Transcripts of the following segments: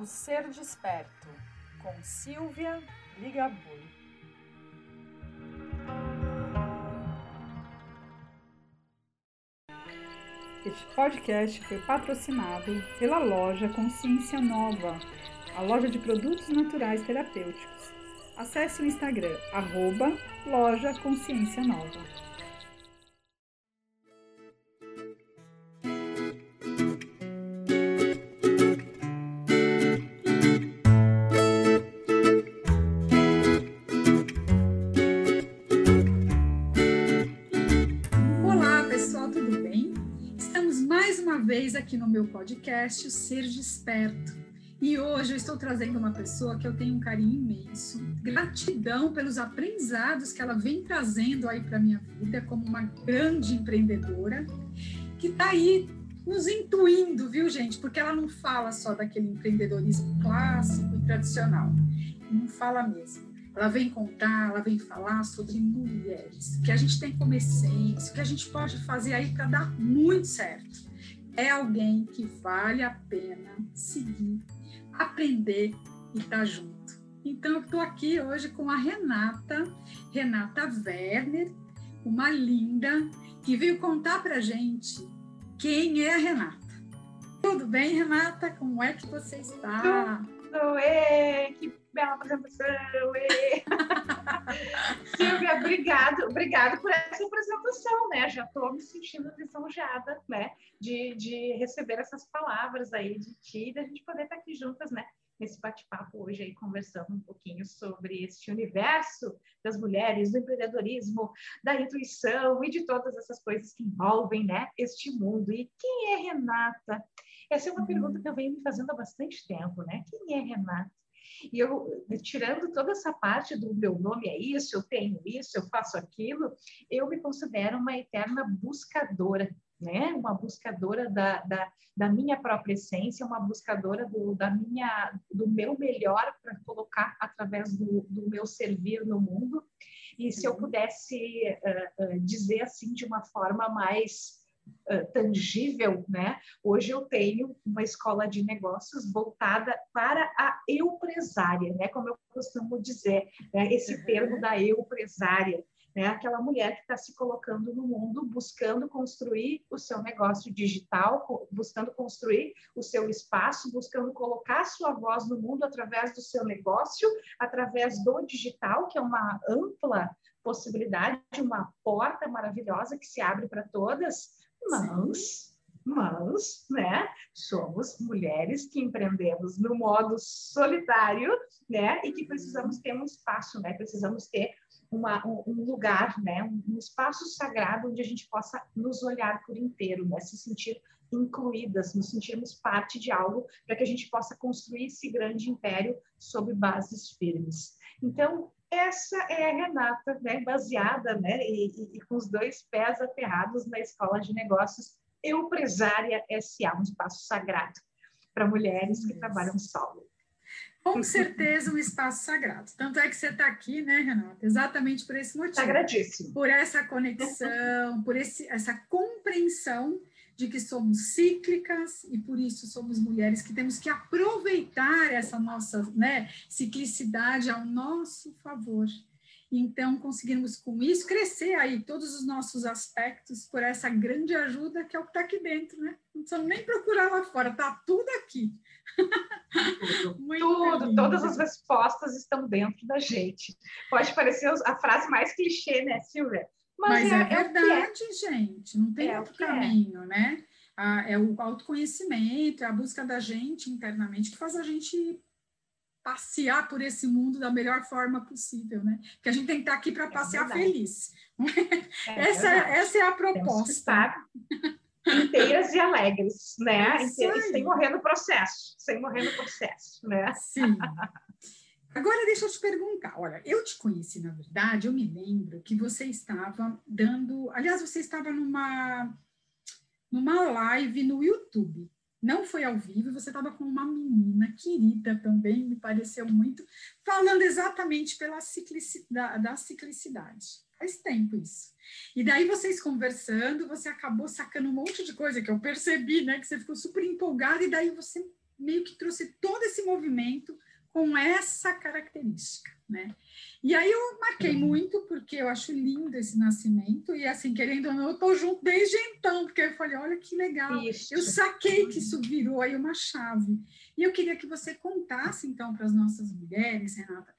O Ser Desperto, com Silvia Ligabui. Este podcast foi patrocinado pela loja Consciência Nova, a loja de produtos naturais terapêuticos. Acesse o Instagram, arroba loja Consciência Nova. Meu podcast, Ser Desperto. E hoje eu estou trazendo uma pessoa que eu tenho um carinho imenso, gratidão pelos aprendizados que ela vem trazendo aí para minha vida como uma grande empreendedora, que está aí nos intuindo, viu, gente? Porque ela não fala só daquele empreendedorismo clássico e tradicional, não fala mesmo. Ela vem contar, ela vem falar sobre mulheres, que a gente tem como essência, que a gente pode fazer aí para dar muito certo. É alguém que vale a pena seguir aprender e estar tá junto. Então, eu estou aqui hoje com a Renata, Renata Werner, uma linda, que veio contar para gente quem é a Renata. Tudo bem, Renata? Como é que você está? Tudo, ê, que bela apresentação. Silvia, obrigado, obrigado por essa apresentação, né? Já estou me sentindo lisonjeada, né? De, de receber essas palavras aí de ti da gente poder estar aqui juntas, né? Nesse bate-papo hoje aí, conversando um pouquinho sobre este universo das mulheres, do empreendedorismo, da intuição e de todas essas coisas que envolvem, né? Este mundo. E quem é Renata? Essa é uma pergunta que eu venho me fazendo há bastante tempo, né? Quem é Renata? E eu, tirando toda essa parte do meu nome é isso, eu tenho isso, eu faço aquilo, eu me considero uma eterna buscadora, né? Uma buscadora da, da, da minha própria essência, uma buscadora do, da minha, do meu melhor para colocar através do, do meu servir no mundo. E se eu pudesse uh, uh, dizer assim de uma forma mais tangível, né? Hoje eu tenho uma escola de negócios voltada para a empresária, né? Como eu costumo dizer, né? esse uhum. termo da empresária, né? Aquela mulher que está se colocando no mundo, buscando construir o seu negócio digital, buscando construir o seu espaço, buscando colocar sua voz no mundo através do seu negócio, através do digital, que é uma ampla possibilidade, uma porta maravilhosa que se abre para todas, mas, mas, né, somos mulheres que empreendemos no modo solitário, né, e que precisamos ter um espaço, né, precisamos ter uma, um, lugar, né, um, espaço sagrado onde a gente possa nos olhar por inteiro, né, se sentir incluídas, nos sentirmos parte de algo para que a gente possa construir esse grande império sob bases firmes. Então, essa é a Renata, né, baseada, né, e, e, com os dois pés aterrados na Escola de Negócios Empresária SA, um espaço sagrado para mulheres que trabalham solo. Com certeza um espaço sagrado. Tanto é que você está aqui, né, Renata? Exatamente por esse motivo. Sagradíssimo. Por essa conexão, por esse, essa compreensão de que somos cíclicas e por isso somos mulheres que temos que aproveitar essa nossa né, ciclicidade ao nosso favor. Então, conseguimos com isso crescer aí todos os nossos aspectos por essa grande ajuda que é o que está aqui dentro, né? Não precisamos nem procurar lá fora, está tudo aqui. Tudo, tudo todas as respostas estão dentro da gente. Pode parecer a frase mais clichê, né, Silvia? Mas, Mas é, é, é verdade, é. gente, não tem é outro é. caminho, né? Ah, é o autoconhecimento, é a busca da gente internamente que faz a gente passear por esse mundo da melhor forma possível, né? Porque a gente tem que estar aqui para é passear feliz. essa, essa é a proposta. inteiras e alegres, né? Inteiras, sem morrer no processo, sem morrer no processo, né? Sim. Agora, deixa eu te perguntar. Olha, eu te conheci, na verdade, eu me lembro que você estava dando. Aliás, você estava numa, numa live no YouTube. Não foi ao vivo, você estava com uma menina querida também, me pareceu muito, falando exatamente pela ciclicidade, da ciclicidade. Faz tempo isso. E daí vocês conversando, você acabou sacando um monte de coisa que eu percebi, né? Que você ficou super empolgada, e daí você meio que trouxe todo esse movimento com essa característica, né? E aí eu marquei muito, porque eu acho lindo esse nascimento, e assim, querendo ou não, eu tô junto desde então, porque eu falei, olha que legal, isso. eu saquei que isso virou aí uma chave. E eu queria que você contasse, então, para as nossas mulheres, Renata,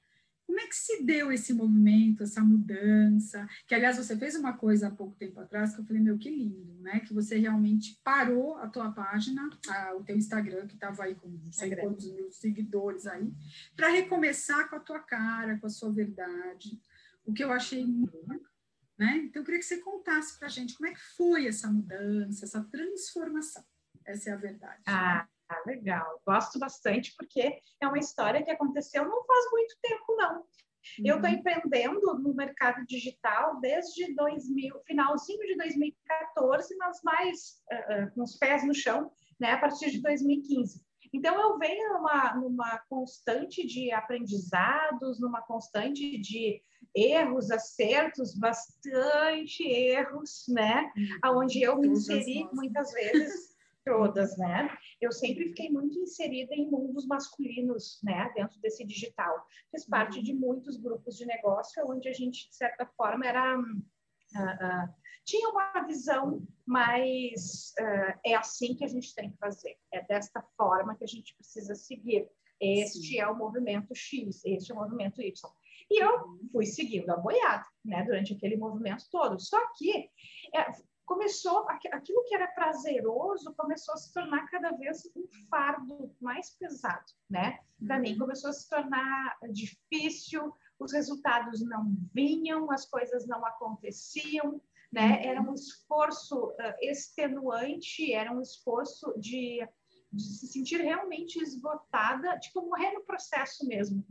como é que se deu esse movimento, essa mudança? Que, aliás, você fez uma coisa há pouco tempo atrás que eu falei, meu, que lindo, né? Que você realmente parou a tua página, a, o teu Instagram, que estava aí com não sei quantos mil seguidores aí, para recomeçar com a tua cara, com a sua verdade. O que eu achei muito né? Então, eu queria que você contasse para a gente como é que foi essa mudança, essa transformação. Essa é a verdade. Ah, ah, legal. Gosto bastante porque é uma história que aconteceu não faz muito tempo, não. Uhum. Eu estou empreendendo no mercado digital desde 2000, finalzinho de 2014, mas mais uh, uh, com os pés no chão, né, a partir de 2015. Então, eu venho numa, numa constante de aprendizados, numa constante de erros, acertos, bastante erros, né? Uhum. Onde eu me inseri muitas vezes todas, né? Eu sempre fiquei muito inserida em mundos masculinos, né? Dentro desse digital. Fiz parte uhum. de muitos grupos de negócio onde a gente, de certa forma, era... Uh, uh, tinha uma visão mais... Uh, é assim que a gente tem que fazer. É desta forma que a gente precisa seguir. Este Sim. é o movimento X, este é o movimento Y. E eu uhum. fui seguindo a boiada, né? Durante aquele movimento todo. Só que... É, começou aquilo que era prazeroso começou a se tornar cada vez um fardo mais pesado, né? Para mim uhum. começou a se tornar difícil, os resultados não vinham, as coisas não aconteciam, né? Uhum. Era um esforço uh, extenuante, era um esforço de, de se sentir realmente esgotada, tipo morrer no processo mesmo.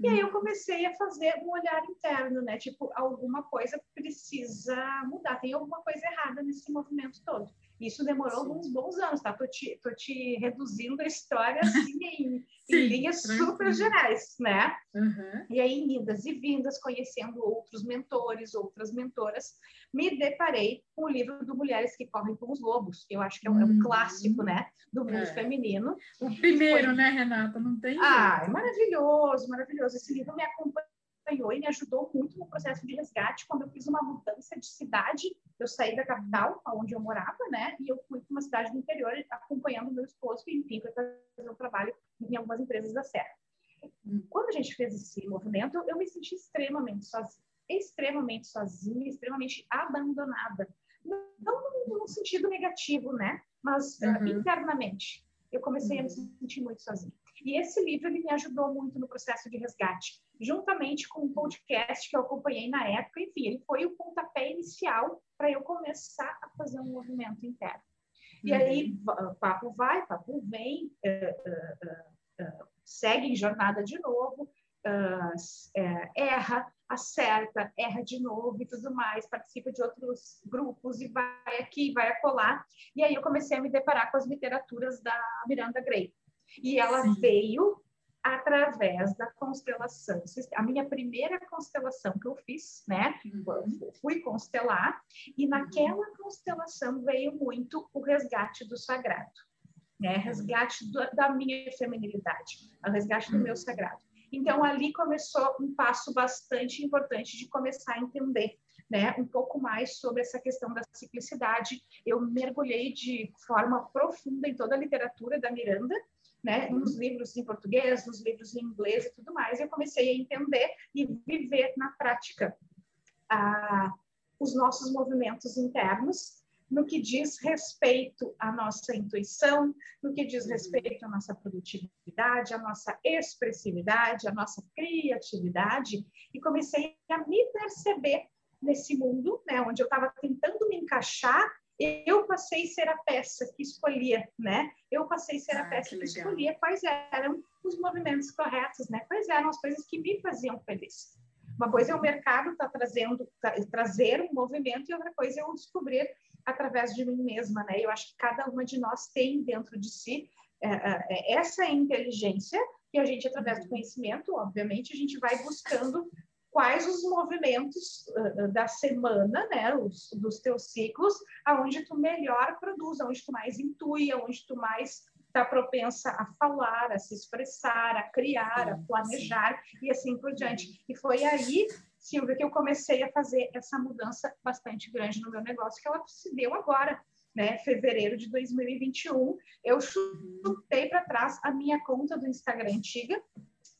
E aí eu comecei a fazer um olhar interno, né? Tipo, alguma coisa precisa mudar, tem alguma coisa errada nesse movimento todo. Isso demorou Sim. uns bons anos, tá? Tô te, tô te reduzindo a história assim em, Sim, em linhas super gerais, né? Uhum. E aí, em idas e vindas, conhecendo outros mentores, outras mentoras, me deparei com o livro do Mulheres que Correm com os Lobos. Eu acho que é um, é um uhum. clássico, né? Do mundo é. feminino. O primeiro, foi... né, Renata? Não tem. Ah, é maravilhoso, maravilhoso. Esse livro me acompanha acompanhou e me ajudou muito no processo de resgate quando eu fiz uma mudança de cidade. Eu saí da capital, onde eu morava, né? E eu fui para uma cidade do interior acompanhando meu esposo, que enfim, foi fazer um trabalho em algumas empresas da Serra. Quando a gente fez esse movimento, eu me senti extremamente sozinha, extremamente sozinha, extremamente abandonada. Não no sentido negativo, né? Mas uhum. uh, internamente. Eu comecei uhum. a me sentir muito sozinha. E esse livro ele me ajudou muito no processo de resgate, juntamente com um podcast que eu acompanhei na época. Enfim, ele foi o pontapé inicial para eu começar a fazer um movimento interno. E uhum. aí, papo vai, papo vem, uh, uh, uh, segue em jornada de novo, erra, acerta, erra de novo e tudo mais, participa de outros grupos e vai aqui, vai acolá. E aí eu comecei a me deparar com as literaturas da Miranda Gray. E ela Sim. veio através da constelação. A minha primeira constelação que eu fiz, né? Uhum. Fui constelar, e naquela uhum. constelação veio muito o resgate do sagrado, né? Resgate do, da minha feminilidade, o resgate do uhum. meu sagrado. Então, ali começou um passo bastante importante de começar a entender né, um pouco mais sobre essa questão da ciclicidade. Eu mergulhei de forma profunda em toda a literatura da Miranda, né, nos livros em português, nos livros em inglês e tudo mais, eu comecei a entender e viver na prática ah, os nossos movimentos internos no que diz respeito à nossa intuição, no que diz respeito à nossa produtividade, à nossa expressividade, à nossa criatividade, e comecei a me perceber nesse mundo, né, onde eu estava tentando me encaixar eu passei a ser a peça que escolhia, né? Eu passei a ser ah, a peça que, que escolhia quais eram os movimentos corretos, né? Quais eram as coisas que me faziam feliz. Uma coisa é o mercado estar tá trazendo, tá, trazer um movimento e outra coisa é eu descobrir através de mim mesma, né? Eu acho que cada uma de nós tem dentro de si é, é, é essa inteligência que a gente, através do conhecimento, obviamente, a gente vai buscando quais os movimentos uh, da semana, né, os, dos teus ciclos, aonde tu melhor produz, aonde tu mais intui, aonde tu mais está propensa a falar, a se expressar, a criar, a planejar e assim por diante. E foi aí, Silvia, que eu comecei a fazer essa mudança bastante grande no meu negócio, que ela se deu agora. Né, fevereiro de 2021, eu chutei para trás a minha conta do Instagram antiga,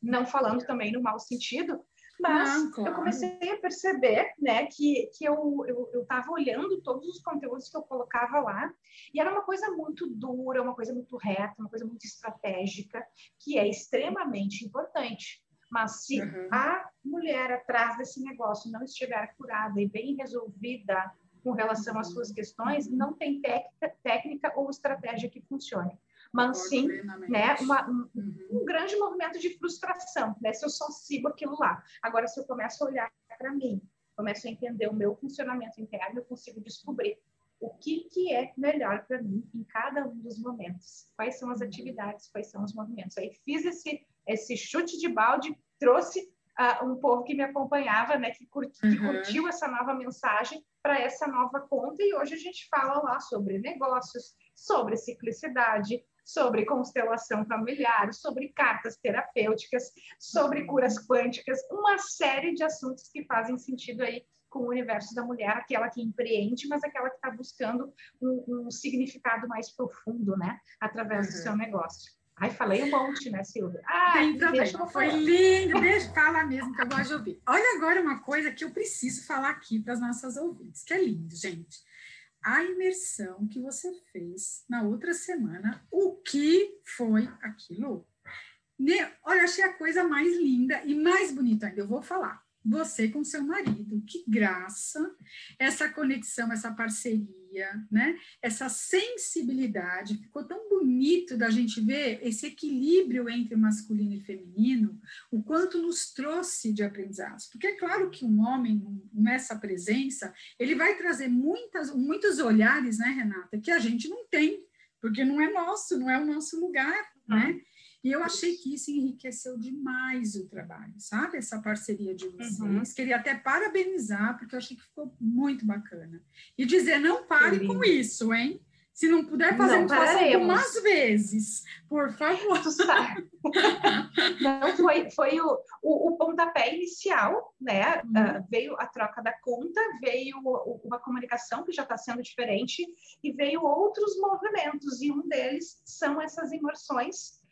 não falando também no mau sentido, mas não, claro. eu comecei a perceber, né, que, que eu estava olhando todos os conteúdos que eu colocava lá, e era uma coisa muito dura, uma coisa muito reta, uma coisa muito estratégica, que é extremamente importante. Mas se uhum. a mulher atrás desse negócio não estiver curada e bem resolvida com relação às suas questões, não tem técnica, técnica ou estratégia que funcione mas sim né, uma, um, uhum. um, grande movimento de frustração, né, se eu só sigo aquilo lá. Agora, se eu começo a olhar para mim, começo a entender o meu funcionamento interno, eu consigo descobrir o que, que é melhor para mim em cada um dos momentos. Quais são as uhum. atividades, quais são os movimentos. Aí fiz esse, esse chute de balde, trouxe uh, um povo que me acompanhava, né, que, curti, uhum. que curtiu essa nova mensagem para essa nova conta, e hoje a gente fala lá sobre negócios, sobre ciclicidade, sobre constelação familiar, sobre cartas terapêuticas, sobre curas quânticas, uma série de assuntos que fazem sentido aí com o universo da mulher, aquela que empreende, mas aquela que está buscando um, um, significado mais profundo, né, através uhum. do seu negócio. Ai, falei um monte, né, Silvia? Ai, Tem Foi lindo. Deixa falar mesmo, que eu gosto de ouvir. Olha agora uma coisa que eu preciso falar aqui para as nossas ouvintes, que é lindo, gente a imersão que você fez na outra semana, o que foi aquilo? Olha, achei a coisa mais linda e mais bonita ainda. Eu vou falar você com seu marido. Que graça essa conexão, essa parceria, né? Essa sensibilidade. Ficou tão bonito da gente ver esse equilíbrio entre masculino e feminino, o quanto nos trouxe de aprendizados. Porque é claro que um homem nessa presença, ele vai trazer muitas, muitos olhares, né, Renata, que a gente não tem, porque não é nosso, não é o nosso lugar, né? E eu achei que isso enriqueceu demais o trabalho, sabe? Essa parceria de vocês. Uhum. Queria até parabenizar, porque eu achei que ficou muito bacana. E dizer, não pare com isso, hein? Se não puder fazer, não faça algumas vezes, por favor. não, foi, foi o, o, o pontapé inicial, né? Uh, veio a troca da conta, veio uma comunicação que já está sendo diferente, e veio outros movimentos, e um deles são essas imersões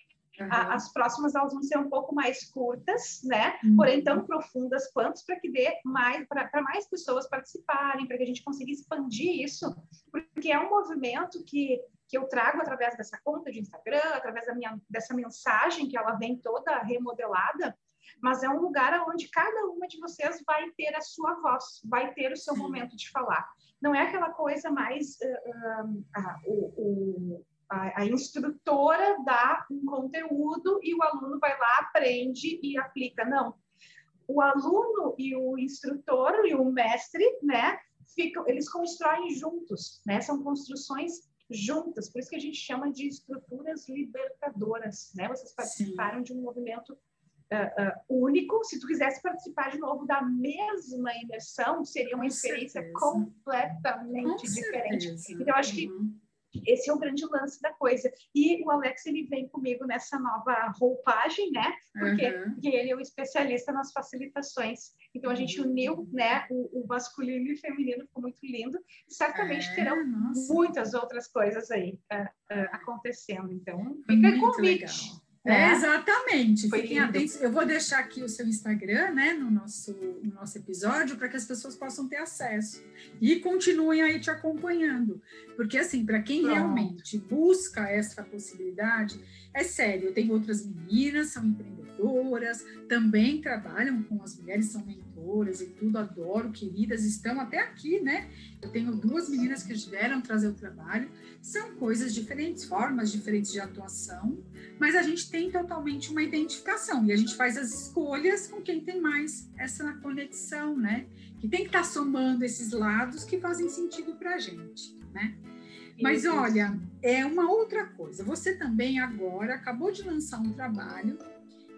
Uhum. as próximas elas vão ser um pouco mais curtas, né? Uhum. Porém tão profundas quanto para que dê mais para mais pessoas participarem, para que a gente consiga expandir isso, porque é um movimento que que eu trago através dessa conta de Instagram, através da minha, dessa mensagem que ela vem toda remodelada, mas é um lugar onde cada uma de vocês vai ter a sua voz, vai ter o seu momento de falar. Não é aquela coisa mais uh, uh, uh, o, o a, a, instrutora dá um conteúdo e o aluno vai lá, aprende e aplica. Não. O aluno e o instrutor e o mestre, né, ficam, eles constroem juntos, né? São construções juntas, por isso que a gente chama de estruturas libertadoras, né? Vocês participaram Sim. de um movimento uh, uh, único. Se tu quisesse participar de novo da mesma imersão, seria uma Com experiência certeza. completamente Com diferente. Certeza. Então, acho que uhum. Esse é o grande lance da coisa. E o Alex, ele vem comigo nessa nova roupagem, né? Porque, uhum. ele é o especialista nas facilitações. Então, a gente uniu, uhum. né, o, o masculino e o feminino, ficou muito lindo. E certamente é, terão nossa. muitas outras coisas aí uh, uh, acontecendo. Então, fica muito convite. Legal. É, é, exatamente. Foi Fiquem atentos. Eu vou deixar aqui o seu Instagram, né, no nosso, no nosso episódio, para que as pessoas possam ter acesso e continuem aí te acompanhando. Porque, assim, para quem Pronto. realmente busca essa possibilidade, é sério. Eu tenho outras meninas, são empreendedoras, também trabalham com as mulheres, são mentoras e tudo, adoro, queridas, estão até aqui, né? Eu tenho duas meninas que vieram trazer o trabalho. São coisas diferentes, formas diferentes de atuação mas a gente tem totalmente uma identificação e a gente faz as escolhas com quem tem mais essa conexão, né? Que tem que estar tá somando esses lados que fazem sentido para a gente, né? Mas olha, é uma outra coisa. Você também agora acabou de lançar um trabalho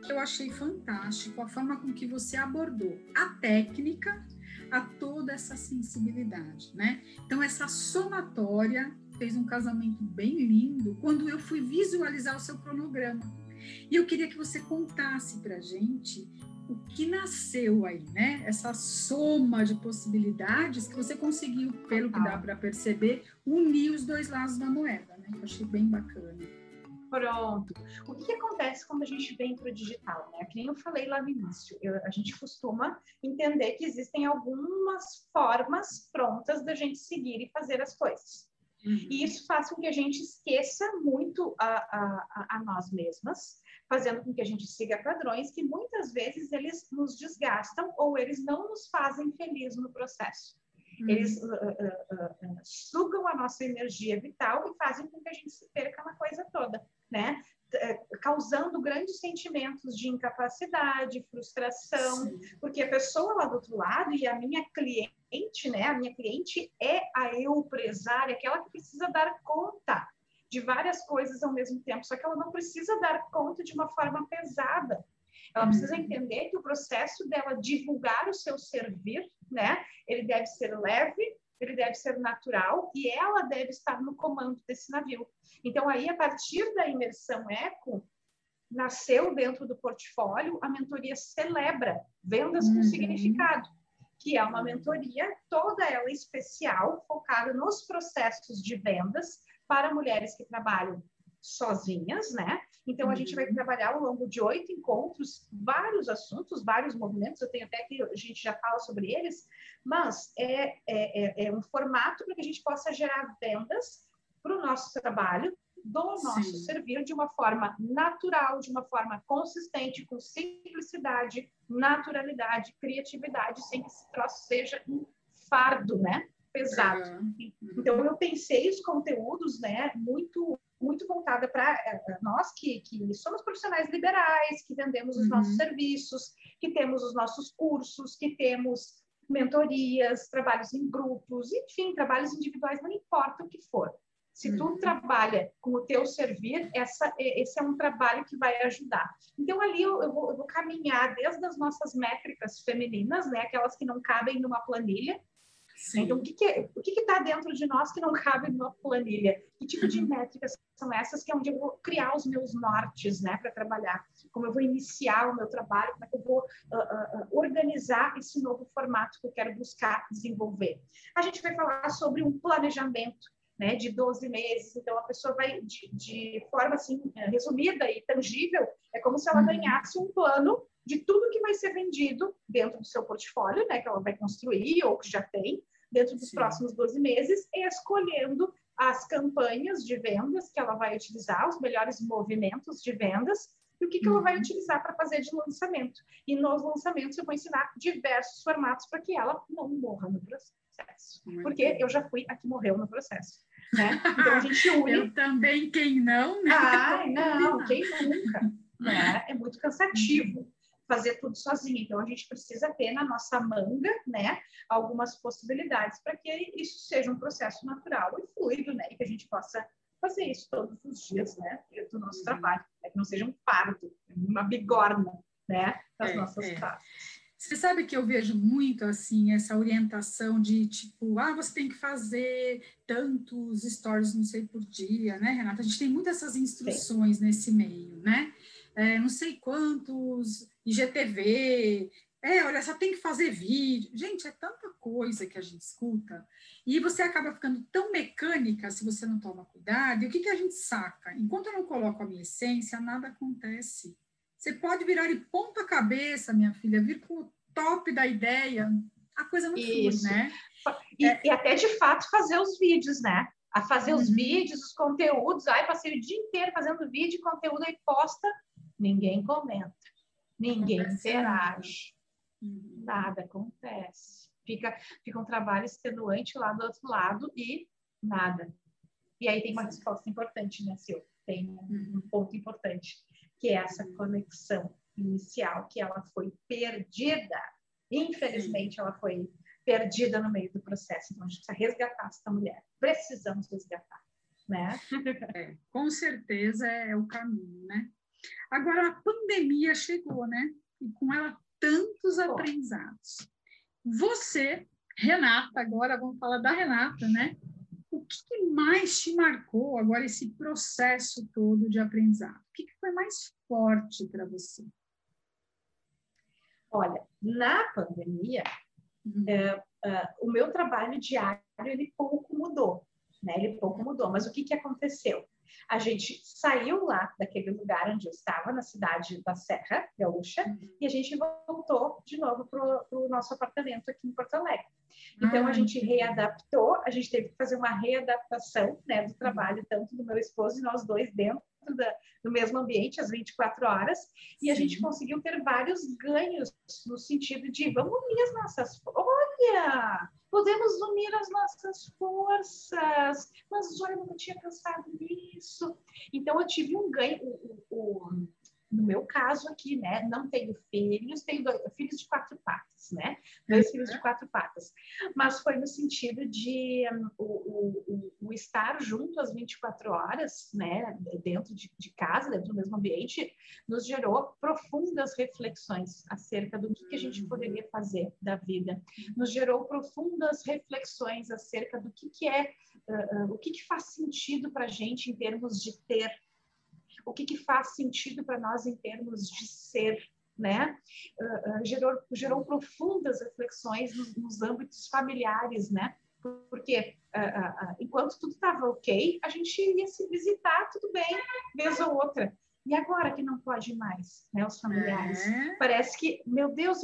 eu achei fantástico, a forma com que você abordou a técnica a toda essa sensibilidade, né? Então essa somatória fez um casamento bem lindo quando eu fui visualizar o seu cronograma. E eu queria que você contasse para gente o que nasceu aí, né? Essa soma de possibilidades que você conseguiu, pelo que dá para perceber, unir os dois lados da moeda, né? Eu achei bem bacana. Pronto. O que, que, acontece quando a gente vem para o digital? Né? Que nem eu falei lá no início, eu, a gente costuma entender que existem algumas formas prontas da gente seguir e fazer as coisas. Uhum. E isso faz com que a gente esqueça muito a, a, a nós mesmas, fazendo com que a gente siga padrões que muitas vezes eles nos desgastam ou eles não nos fazem feliz no processo. Uhum. Eles uh, uh, uh, sugam a nossa energia vital e fazem com que a gente se perca na coisa toda, né? É, causando grandes sentimentos de incapacidade, frustração, Sim. porque a pessoa lá do outro lado e a minha cliente, né? A minha cliente é a eu empresária, aquela que precisa dar conta de várias coisas ao mesmo tempo, só que ela não precisa dar conta de uma forma pesada. Ela precisa uhum. entender que o processo dela divulgar o seu servir, né? Ele deve ser leve, ele deve ser natural e ela deve estar no comando desse navio. Então aí a partir da imersão eco nasceu dentro do portfólio a mentoria celebra vendas com uhum. significado, que é uma mentoria toda ela especial focada nos processos de vendas para mulheres que trabalham sozinhas, né? Então, a gente vai uhum. trabalhar ao longo de oito encontros, vários assuntos, vários movimentos, eu tenho até que a gente já fala sobre eles, mas é, é, é, é um formato para que a gente possa gerar vendas para o nosso trabalho, do nosso Sim. servir de uma forma natural, de uma forma consistente, com simplicidade, naturalidade, criatividade, sem que esse troço seja um fardo, né? Pesado. Uhum. Então, eu pensei os conteúdos, né, muito muito voltada para eh, nós que, que somos profissionais liberais, que vendemos os uhum. nossos serviços, que temos os nossos cursos, que temos mentorias, trabalhos em grupos, enfim, trabalhos individuais, não importa o que for. Se tu uhum. trabalha com o teu servir, essa, esse é um trabalho que vai ajudar. Então, ali eu, eu, vou, eu vou caminhar desde as nossas métricas femininas, né, aquelas que não cabem numa planilha, Sim. Então, o que que o que está dentro de nós que não cabe numa planilha? Que tipo de uhum. métricas são essas que é onde eu vou criar os meus nortes, né, para trabalhar? Como eu vou iniciar o meu trabalho? Como é que eu vou uh, uh, organizar esse novo formato que eu quero buscar desenvolver? A gente vai falar sobre um planejamento, né, de 12 meses. Então, a pessoa vai, de, de forma assim, resumida e tangível, é como se ela uhum. ganhasse um plano de tudo que vai ser vendido dentro do seu portfólio, né, que ela vai construir ou que já tem, dentro dos Sim. próximos 12 meses, escolhendo as campanhas de vendas que ela vai utilizar, os melhores movimentos de vendas e o que, que ela vai uhum. utilizar para fazer de lançamento. E nos lançamentos eu vou ensinar diversos formatos para que ela não morra no processo. Muito Porque eu já fui a que morreu no processo. Né? Então a gente une. eu também, quem não? Né? Ai, não, quem nunca. Né? É muito cansativo fazer tudo sozinha. Então, a gente precisa ter na nossa manga, né, algumas possibilidades para que isso seja um processo natural e fluido, né, e que a gente possa fazer isso todos os dias, né, do nosso uhum. trabalho, né, que não seja um fardo, uma bigorna, né, das é, nossas é. Você sabe que eu vejo muito assim essa orientação de tipo, ah, você tem que fazer tantos stories, não sei por dia, né, Renata? A gente tem muitas essas instruções Sim. nesse meio, né? É, não sei quantos IGTV, é, olha, só tem que fazer vídeo. Gente, é tanta coisa que a gente escuta. E você acaba ficando tão mecânica se você não toma cuidado. E o que, que a gente saca? Enquanto eu não coloco a minha essência, nada acontece. Você pode virar de ponta cabeça, minha filha, vir com o top da ideia. A coisa não flui, né? E, é... e, até de fato fazer os vídeos, né? A fazer uhum. os vídeos, os conteúdos. Ai, passei o dia inteiro fazendo vídeo e conteúdo e posta, ninguém comenta ninguém interage, uhum. nada acontece. Fica, fica um trabalho extenuante lá do outro lado e nada. E aí tem uma resposta importante, né, Sil? Tem um uhum. ponto importante, que é essa conexão inicial, que ela foi perdida. Infelizmente, ela foi perdida no meio do processo. Então, a gente precisa resgatar essa mulher. Precisamos resgatar, né? É, com certeza é o caminho, né? Agora, a pandemia chegou, né? E com ela tantos aprendizados. Você, Renata, agora vamos falar da Renata, né? O que, mais te marcou agora esse processo todo de aprendizado? O que, que foi mais forte para você? Olha, na pandemia, uhum. é, é, o meu trabalho diário ele pouco mudou, né? Ele pouco mudou. Mas o que, que aconteceu? A gente saiu lá daquele lugar onde eu estava, na cidade da Serra Gaúcha, uhum. e a gente voltou de novo para o nosso apartamento aqui em Porto Alegre. Então, a ah, gente readaptou, a gente teve que fazer uma readaptação né, do trabalho, tanto do meu esposo e nós dois dentro da, do mesmo ambiente, às 24 horas, e Sim. a gente conseguiu ter vários ganhos no sentido de vamos unir as nossas. Olha! Podemos unir as nossas forças. Mas olha, eu nunca tinha pensado nisso. Então, eu tive um ganho. O, o, no meu caso aqui, né, não tenho filhos, tenho dois, filhos de quatro patas, né, dois filhos de quatro patas, mas foi no sentido de um, o, o, o, estar junto às 24 horas, né, dentro de, de, casa, dentro do mesmo ambiente, nos gerou profundas reflexões acerca do que, que a gente uhum. poderia fazer da vida, nos gerou profundas reflexões acerca do que, que é, uh, uh, o que, que faz sentido para a gente em termos de ter o que, que faz sentido para nós em termos de ser, né? Uh, uh, gerou, gerou profundas reflexões nos, nos, âmbitos familiares, né? Porque uh, enquanto tudo estava ok, a gente ia se visitar, tudo bem, vez ou outra. E agora que não pode mais, né? Os familiares. É. Parece que, meu Deus,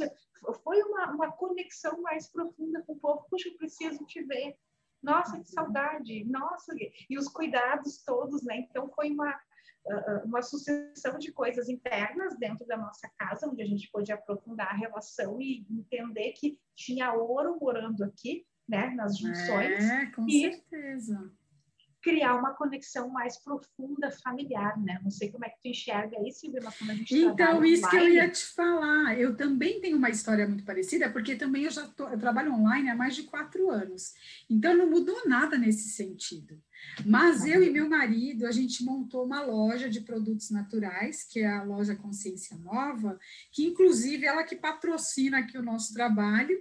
foi uma, uma conexão mais profunda com o povo. Puxa, eu preciso te ver. Nossa, que saudade. Nossa, e os cuidados todos, né? Então foi uma uma sucessão de coisas internas dentro da nossa casa, onde a gente pôde aprofundar a relação e entender que tinha ouro morando aqui, né, nas junções. É, com e certeza. Criar uma conexão mais profunda familiar, né? Não sei como é que tu enxerga isso, Silvia, mas quando a gente Então, isso online... que eu ia te falar. Eu também tenho uma história muito parecida, porque também eu já tô, eu trabalho online há mais de quatro anos. Então, não mudou nada nesse sentido. Mas eu e meu marido, a gente montou uma loja de produtos naturais, que é a loja Consciência Nova, que inclusive ela que patrocina aqui o nosso trabalho.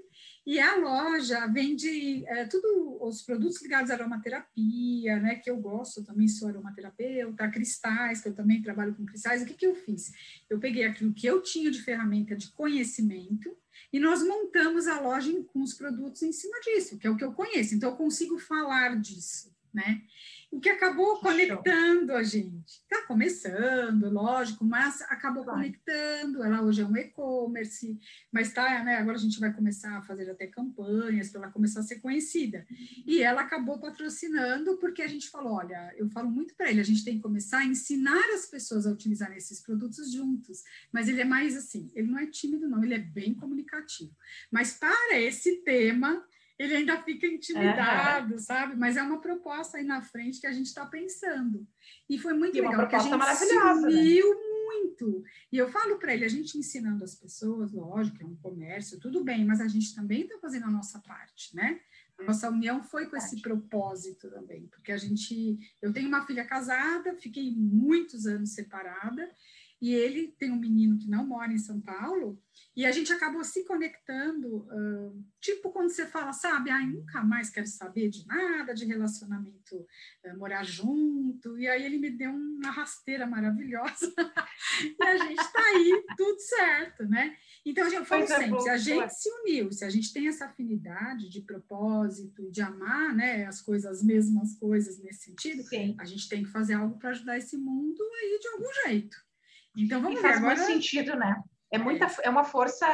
E a loja vende é, tudo os produtos ligados à aromaterapia, né? Que eu gosto, também sou aromaterapeuta, cristais, que eu também trabalho com cristais. O que, que eu fiz? Eu peguei aquilo que eu tinha de ferramenta de conhecimento e nós montamos a loja com os produtos em cima disso, que é o que eu conheço. Então, eu consigo falar disso né? O que acabou que conectando show. a gente. Está começando, lógico, mas acabou claro. conectando. Ela hoje é um e-commerce, mas tá, né? Agora a gente vai começar a fazer até campanhas para ela começar a ser conhecida. E ela acabou patrocinando porque a gente falou: olha, eu falo muito para ele, a gente tem que começar a ensinar as pessoas a utilizar esses produtos juntos. Mas ele é mais assim, ele não é tímido, não, ele é bem comunicativo. Mas para esse tema, ele ainda fica intimidado, sabe? Mas é uma proposta aí na frente que a gente está pensando. E foi muito e legal, porque a gente se uniu né? muito. E eu falo para ele, a gente ensinando as pessoas, lógico, é um comércio, tudo bem, mas a gente também está fazendo a nossa parte, né? A nossa união foi com esse propósito também, porque a gente, eu tenho uma filha casada, fiquei muitos anos separada, e ele tem um menino que não mora em São Paulo, e a gente acabou se conectando, uh, tipo quando você fala, sabe, ai, nunca mais quero saber de nada, de relacionamento, uh, morar junto, e aí ele me deu uma rasteira maravilhosa, e a gente está aí, tudo certo, né? Então, gente fala sempre, se a gente se uniu, se a gente tem essa afinidade de propósito, de amar né, as coisas, as mesmas coisas nesse sentido, Sim. a gente tem que fazer algo para ajudar esse mundo aí de algum jeito. Então vamos e ver. Faz agora... muito sentido, né? É, muita, é uma força,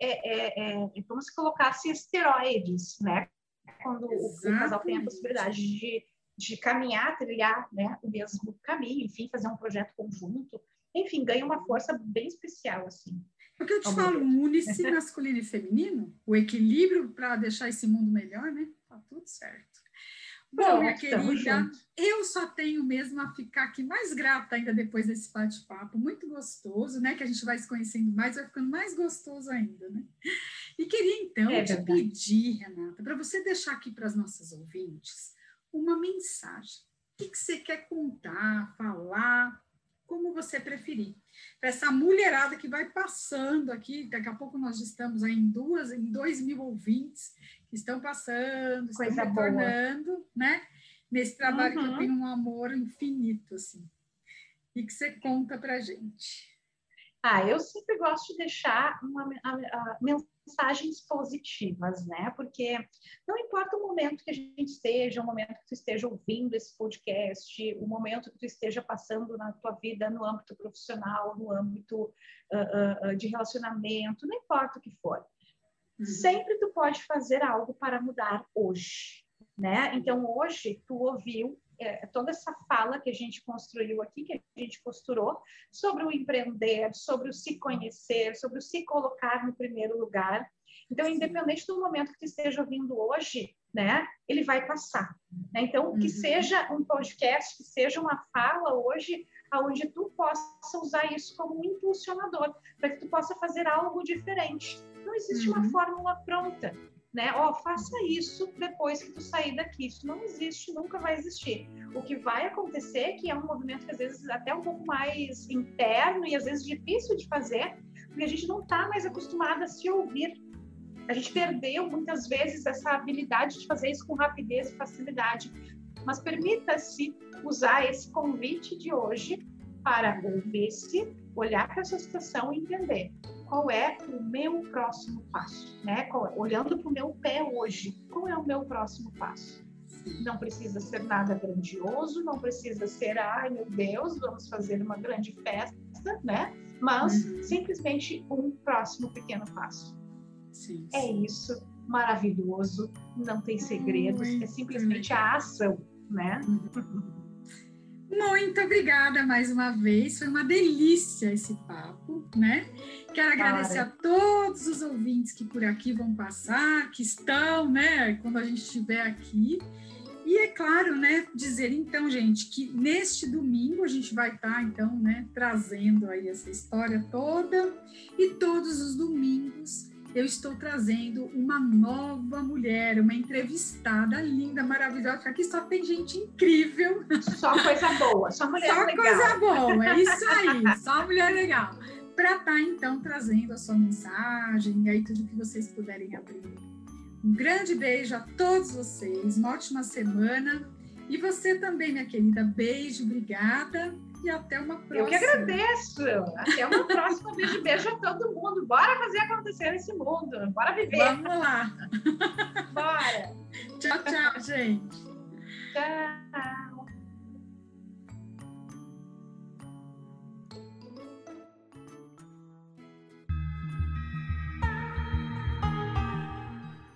é, é, é, é como se colocasse esteroides, né? Quando Exatamente. o casal tem a possibilidade de, de caminhar, trilhar né, o mesmo caminho, enfim, fazer um projeto conjunto. Enfim, ganha uma força bem especial, assim. É o que eu te falo, unice masculino e feminino, o equilíbrio para deixar esse mundo melhor, né? Tá tudo certo. Bom, minha querida, eu só tenho mesmo a ficar aqui mais grata ainda depois desse bate-papo, muito gostoso, né? Que a gente vai se conhecendo mais, vai ficando mais gostoso ainda, né? E queria então é te pedir, Renata, para você deixar aqui para as nossas ouvintes uma mensagem. O que, que você quer contar, falar, como você preferir. Para essa mulherada que vai passando aqui, daqui a pouco nós estamos aí em duas, em dois mil ouvintes, estão passando, estão Coisa retornando, boa. né? nesse trabalho uhum. que eu tenho um amor infinito, assim. E que você conta pra gente. Ah, eu sempre gosto de deixar uma, a, a, mensagens positivas, né? Porque não importa o momento que a gente esteja, o momento que tu esteja ouvindo esse podcast, o momento que tu esteja passando na tua vida no âmbito profissional, no âmbito uh, uh, de relacionamento, não importa o que for. Uhum. Sempre tu pode fazer algo para mudar hoje, né? Então hoje tu ouviu é, toda essa fala que a gente construiu aqui, que a gente costurou, sobre o empreender, sobre o se conhecer, sobre o se colocar no primeiro lugar. Então, independente do momento que tu esteja ouvindo hoje, né, ele vai passar. Né? Então, que uhum. seja um podcast, que seja uma fala hoje, aonde tu possa usar isso como um impulsionador, para que tu possa fazer algo diferente. Não existe uhum. uma fórmula pronta né? Ó, oh, faça isso depois que tu sair daqui. Isso não existe, nunca vai existir. O que vai acontecer, é que é um movimento que às vezes até um pouco mais interno e às vezes difícil de fazer, porque a gente não está mais acostumada a se ouvir. A gente perdeu muitas vezes essa habilidade de fazer isso com rapidez e facilidade. Mas permita-se usar esse convite de hoje para ouvir-se, olhar para a sua situação e entender qual é o meu próximo passo, né? É, olhando para o meu pé hoje, qual é o meu próximo passo? Não precisa ser nada grandioso, não precisa ser, ai meu Deus, vamos fazer uma grande festa, né? Mas uhum. simplesmente um próximo pequeno passo. Sim, é sim. É isso, maravilhoso, não tem segredos, Muito é simplesmente a ação, né? Muito obrigada mais uma vez, foi uma delícia esse papo, né? Quero agradecer a todos os ouvintes que por aqui vão passar, que estão, né, quando a gente estiver aqui. E é claro, né, dizer então, gente, que neste domingo a gente vai estar, tá, então, né, trazendo aí essa história toda. E todos os domingos eu estou trazendo uma nova mulher, uma entrevistada linda, maravilhosa. Aqui só tem gente incrível. Só coisa boa, só mulher só legal. Só coisa boa, é isso aí, só mulher legal. Para estar, tá, então, trazendo a sua mensagem e aí tudo que vocês puderem abrir. Um grande beijo a todos vocês, uma ótima semana. E você também, minha querida, beijo, obrigada e até uma próxima. Eu que agradeço. Até uma próxima. Beijo, beijo a todo mundo. Bora fazer acontecer nesse mundo. Bora viver. Vamos lá. Bora. tchau, tchau, gente. Tchau.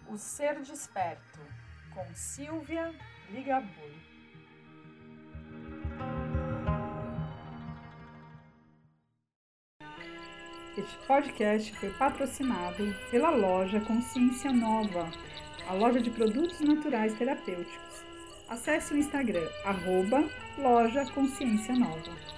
O Ser Desperto, com Silvia Ligabui. Este podcast foi patrocinado pela loja Consciência Nova, a loja de produtos naturais terapêuticos. Acesse o Instagram, arroba loja Consciência Nova.